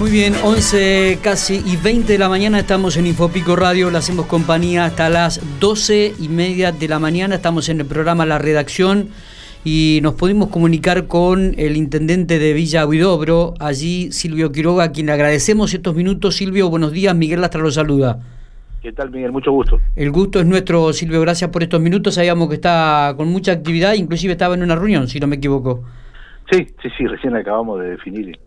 Muy bien, 11 casi y 20 de la mañana estamos en Infopico Radio, le hacemos compañía hasta las 12 y media de la mañana, estamos en el programa La Redacción y nos pudimos comunicar con el intendente de Villa Huidobro, allí Silvio Quiroga, a quien le agradecemos estos minutos. Silvio, buenos días, Miguel Lastra lo saluda. ¿Qué tal, Miguel? Mucho gusto. El gusto es nuestro, Silvio, gracias por estos minutos, sabíamos que está con mucha actividad, inclusive estaba en una reunión, si no me equivoco. Sí, sí, sí, recién acabamos de definir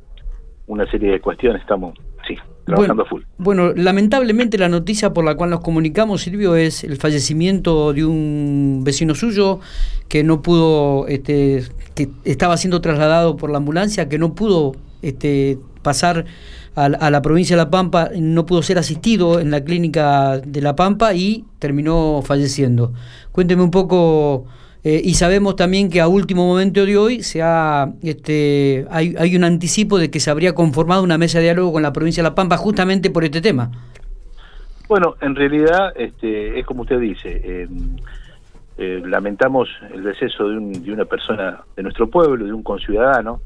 una serie de cuestiones, estamos, sí, trabajando full. Bueno, lamentablemente la noticia por la cual nos comunicamos, Silvio, es el fallecimiento de un vecino suyo que no pudo, este, que estaba siendo trasladado por la ambulancia, que no pudo este, pasar a, a, la provincia de La Pampa, no pudo ser asistido en la clínica de La Pampa y terminó falleciendo. Cuénteme un poco eh, y sabemos también que a último momento de hoy se ha, este, hay, hay un anticipo de que se habría conformado una mesa de diálogo con la provincia de La Pampa justamente por este tema. Bueno, en realidad este, es como usted dice, eh, eh, lamentamos el deceso de, un, de, una persona de nuestro pueblo, de un conciudadano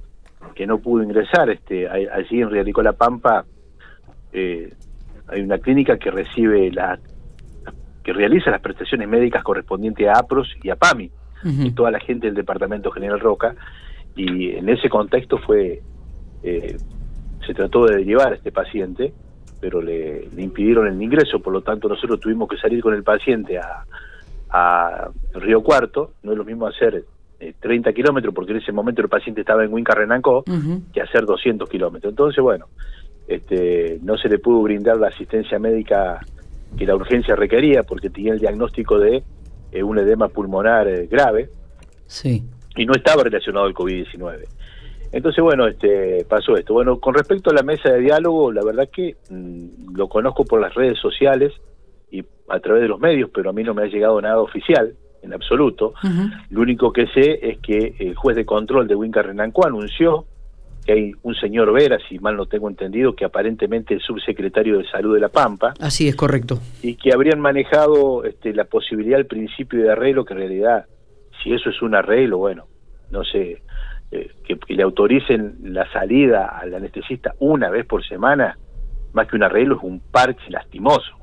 que no pudo ingresar. Este, allí en Rialico La Pampa hay una clínica que recibe la que realiza las prestaciones médicas correspondientes a APROS y a PAMI y toda la gente del Departamento General Roca, y en ese contexto fue, eh, se trató de llevar a este paciente, pero le, impidieron el ingreso, por lo tanto nosotros tuvimos que salir con el paciente a, a Río Cuarto, no es lo mismo hacer 30 eh, kilómetros, porque en ese momento el paciente estaba en Huinca Renancó, que hacer 200 kilómetros. Entonces, bueno, este, no se le pudo brindar la asistencia médica que la urgencia requería, porque tenía el diagnóstico de eh, un edema pulmonar eh, grave sí. y no estaba relacionado al COVID-19. Entonces, bueno, este, pasó esto. Bueno, con respecto a la mesa de diálogo, la verdad que mm, lo conozco por las redes sociales y a través de los medios, pero a mí no me ha llegado nada oficial, en absoluto. Lo único que sé es que el juez de control de Winca Renanco anunció que hay un señor Vera, si mal no tengo entendido, que aparentemente es subsecretario de Salud de La Pampa. Así es, correcto. Y que habrían manejado este, la posibilidad del principio de arreglo, que en realidad, si eso es un arreglo, bueno, no sé, eh, que, le autoricen la salida al anestesista una vez por semana, más que un arreglo, es un parche lastimoso.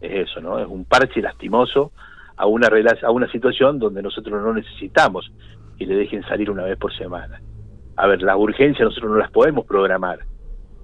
Es eso, ¿no? Es un parche lastimoso a una, a una situación donde nosotros no necesitamos que le dejen salir una vez por semana a ver, las urgencias nosotros no las podemos programar.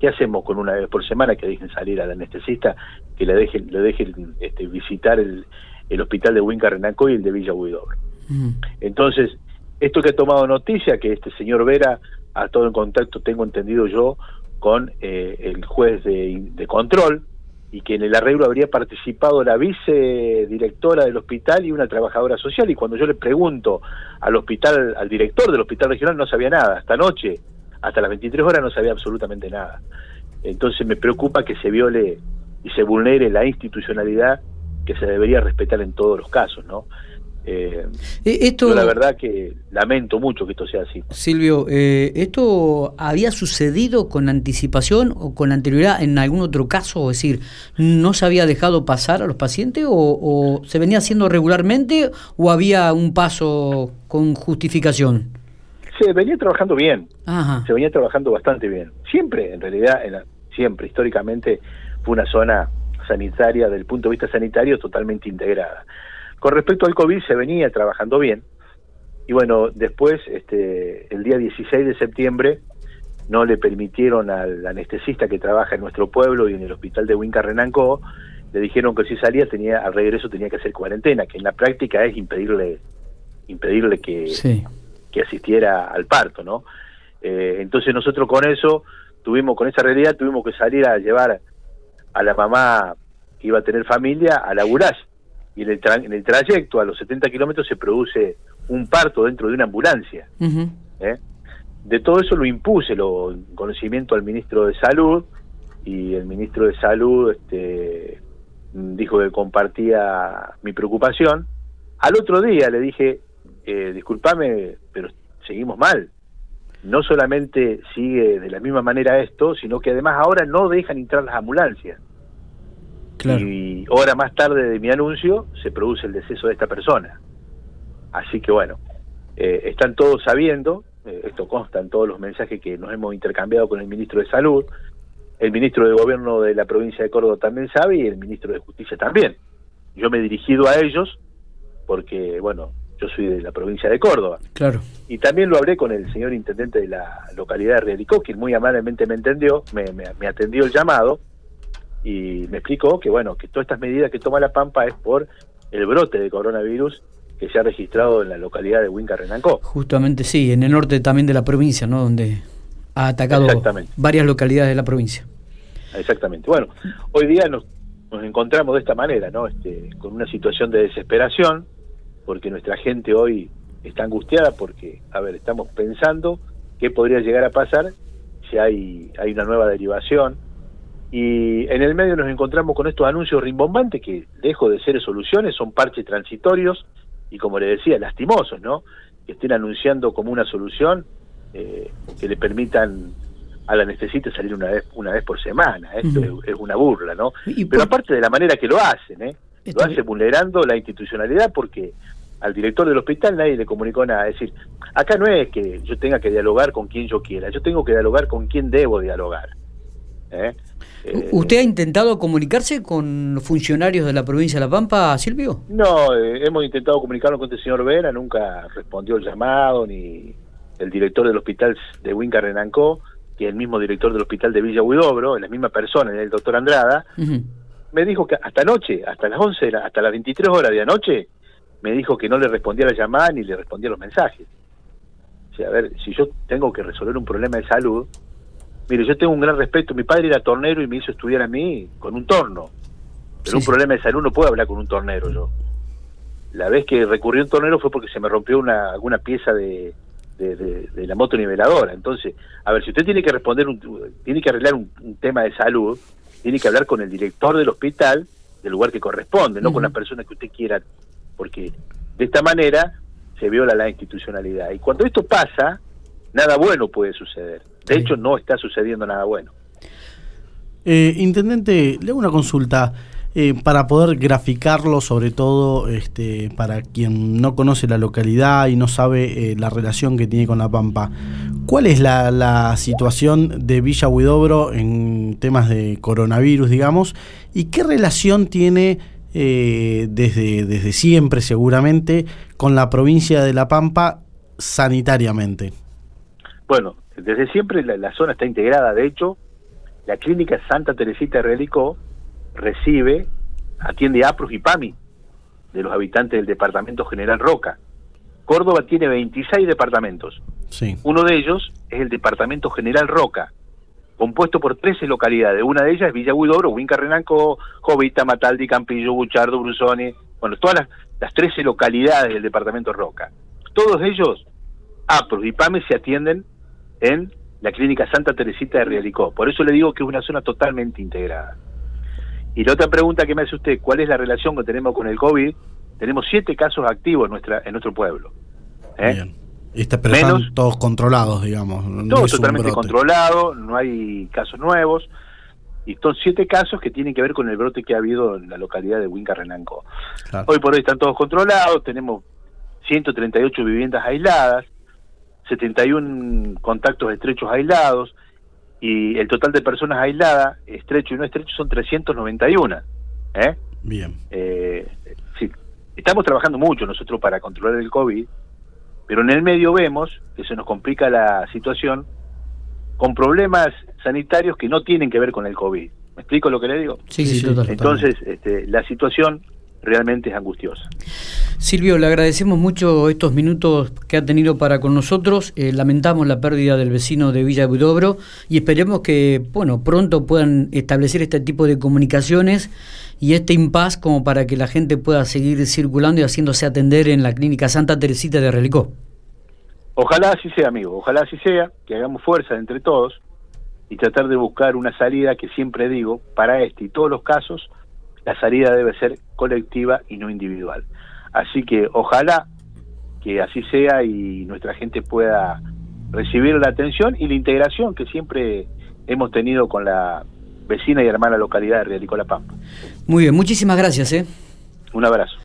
¿Qué hacemos con una vez por semana que dejen salir al anestesista, que le dejen, le dejen este, visitar el, el hospital de Huinca Renanco y el de Villa Huidobro? Mm. Entonces, esto que ha tomado noticia, que este señor Vera ha estado en contacto, tengo entendido yo, con eh, el juez de, de control, y que en el arreglo habría participado la vicedirectora del hospital y una trabajadora social. Y cuando yo le pregunto al hospital, al director del hospital regional, no sabía nada. Hasta anoche, hasta las 23 horas, no sabía absolutamente nada. Entonces me preocupa que se viole y se vulnere la institucionalidad que se debería respetar en todos los casos, ¿no? Eh, eh, esto, yo la verdad que lamento mucho que esto sea así. Silvio, eh, ¿esto había sucedido con anticipación o con anterioridad en algún otro caso? Es decir, ¿no se había dejado pasar a los pacientes o, se venía haciendo regularmente o había un paso con justificación? Se venía trabajando bien, se venía trabajando bastante bien. Siempre, en realidad, siempre, históricamente, fue una zona sanitaria, desde el punto de vista sanitario, totalmente integrada. Con respecto al COVID se venía trabajando bien. Y bueno, después, este, el día 16 de septiembre, no le permitieron al anestesista que trabaja en nuestro pueblo y en el hospital de Huinca Renanco, le dijeron que si salía tenía al regreso tenía que hacer cuarentena, que en la práctica es impedirle impedirle que, que asistiera al parto, ¿no? Eh, entonces nosotros con eso tuvimos con esa realidad tuvimos que salir a llevar a la mamá que iba a tener familia a laburar y en el, en el trayecto a los 70 kilómetros se produce un parto dentro de una ambulancia. ¿eh? De todo eso lo impuse, lo conocimiento al ministro de Salud y el ministro de Salud este, dijo que compartía mi preocupación. Al otro día le dije, eh, discúlpame, pero seguimos mal. No solamente sigue de la misma manera esto, sino que además ahora no dejan entrar las ambulancias. Y hora más tarde de mi anuncio se produce el deceso de esta persona. Así que bueno, eh, están todos sabiendo, eh, esto consta en todos los mensajes que nos hemos intercambiado con el ministro de Salud, el ministro de Gobierno de la provincia de Córdoba también sabe y el ministro de Justicia también. Yo me he dirigido a ellos porque, bueno, yo soy de la provincia de Córdoba. Claro. Y también lo hablé con el señor intendente de la localidad de Realicó, quien muy amablemente me entendió, me, me, atendió el llamado y me explicó que, bueno, que todas estas medidas que toma La Pampa es por el brote de coronavirus que se ha registrado en la localidad de Huinca Renancó. Justamente sí, en el norte también de la provincia, ¿no? Donde ha atacado varias localidades de la provincia. Exactamente. Bueno, hoy día nos, nos encontramos de esta manera, ¿no? Este, con una situación de desesperación, porque nuestra gente hoy está angustiada porque, a ver, estamos pensando qué podría llegar a pasar si hay, hay una nueva derivación. Y en el medio nos encontramos con estos anuncios rimbombantes que, lejos de ser soluciones, son parches transitorios y, como le decía, lastimosos, ¿no? Que estén anunciando como una solución eh, que le permitan a la necesite salir una vez una vez por semana. Esto es, una burla, ¿no? Pero aparte de la manera que lo hacen, ¿eh? Lo hace vulnerando la institucionalidad porque al director del hospital nadie le comunicó nada. Es decir, acá no es que yo tenga que dialogar con quien yo quiera, yo tengo que dialogar con quien debo dialogar. ¿Eh? Eh, ¿Usted ha intentado comunicarse con funcionarios de la provincia de La Pampa, Silvio? No, eh, hemos intentado comunicarnos con el señor Vera, nunca respondió el llamado, ni el director del hospital de Huinca Renancó, que el mismo director del hospital de Villa Huidobro, la misma persona, el doctor Andrada, me dijo que hasta anoche, hasta las 11, hasta las 23 horas de anoche, me dijo que no le respondía la llamada ni le respondía los mensajes. O sea, a ver, si yo tengo que resolver un problema de salud, mire, yo tengo un gran respeto, mi padre era tornero y me hizo estudiar a mí con un torno, pero un problema de salud no puedo hablar con un tornero yo. La vez que recurrió a un tornero fue porque se me rompió una, alguna pieza de, de, la moto niveladora. Entonces, a ver, si usted tiene que responder, un, tiene que arreglar un, tema de salud, tiene que hablar con el director del hospital del lugar que corresponde, no con la persona que usted quiera porque de esta manera se viola la institucionalidad. Y cuando esto pasa, nada bueno puede suceder. De hecho, no está sucediendo nada bueno. Eh, intendente, le hago una consulta. Eh, para poder graficarlo, sobre todo este, para quien no conoce la localidad y no sabe eh, la relación que tiene con La Pampa, ¿cuál es la, la, situación de Villa Huidobro en temas de coronavirus, digamos? ¿Y qué relación tiene eh, desde, desde siempre seguramente con la provincia de La Pampa sanitariamente? Bueno, desde siempre la, zona está integrada, de hecho, la clínica Santa Teresita de Relicó recibe, atiende APRUS y PAMI de los habitantes del departamento General Roca. Córdoba tiene 26 departamentos. Sí. Uno de ellos es el departamento General Roca, compuesto por 13 localidades. Una de ellas es Villa Huidobro, Huinca Renanco, Jovita, Mataldi, Campillo, Buchardo, Brusoni, bueno, todas las, las 13 localidades del departamento Roca. Todos ellos, APROS y PAME, se atienden en la clínica Santa Teresita de Realicó. Por eso le digo que es una zona totalmente integrada. Y la otra pregunta que me hace usted, ¿cuál es la relación que tenemos con el COVID? Tenemos siete casos activos en, nuestra, en nuestro pueblo. ¿eh? pero están todos controlados, digamos. todo totalmente controlado, no hay casos nuevos. Y son siete casos que tienen que ver con el brote que ha habido en la localidad de Huinca Renanco. Hoy por hoy están todos controlados, tenemos 138 viviendas aisladas, 71 contactos estrechos aislados, y el total de personas aisladas, estrecho y no estrecho, son 391. ¿eh? Bien. Eh, sí, estamos trabajando mucho nosotros para controlar el COVID, pero en el medio vemos que se nos complica la situación con problemas sanitarios que no tienen que ver con el COVID. ¿Me explico lo que le digo? Sí, sí, Entonces, este, la situación realmente es angustiosa. Silvio, le agradecemos mucho estos minutos que ha tenido para con nosotros. Eh, lamentamos la pérdida del vecino de Villa Budobro y esperemos que, bueno, pronto puedan establecer este tipo de comunicaciones y este impas como para que la gente pueda seguir circulando y haciéndose atender en la clínica Santa Teresita de Relicó. Ojalá así sea, amigo, ojalá así sea, que hagamos fuerza entre todos y tratar de buscar una salida que siempre digo, para este y todos los casos, la salida debe ser colectiva y no individual. Así que ojalá que así sea y nuestra gente pueda recibir la atención y la integración que siempre hemos tenido con la vecina y hermana localidad de Rialico La Pampa. Muy bien, muchísimas gracias. ¿eh? Un abrazo.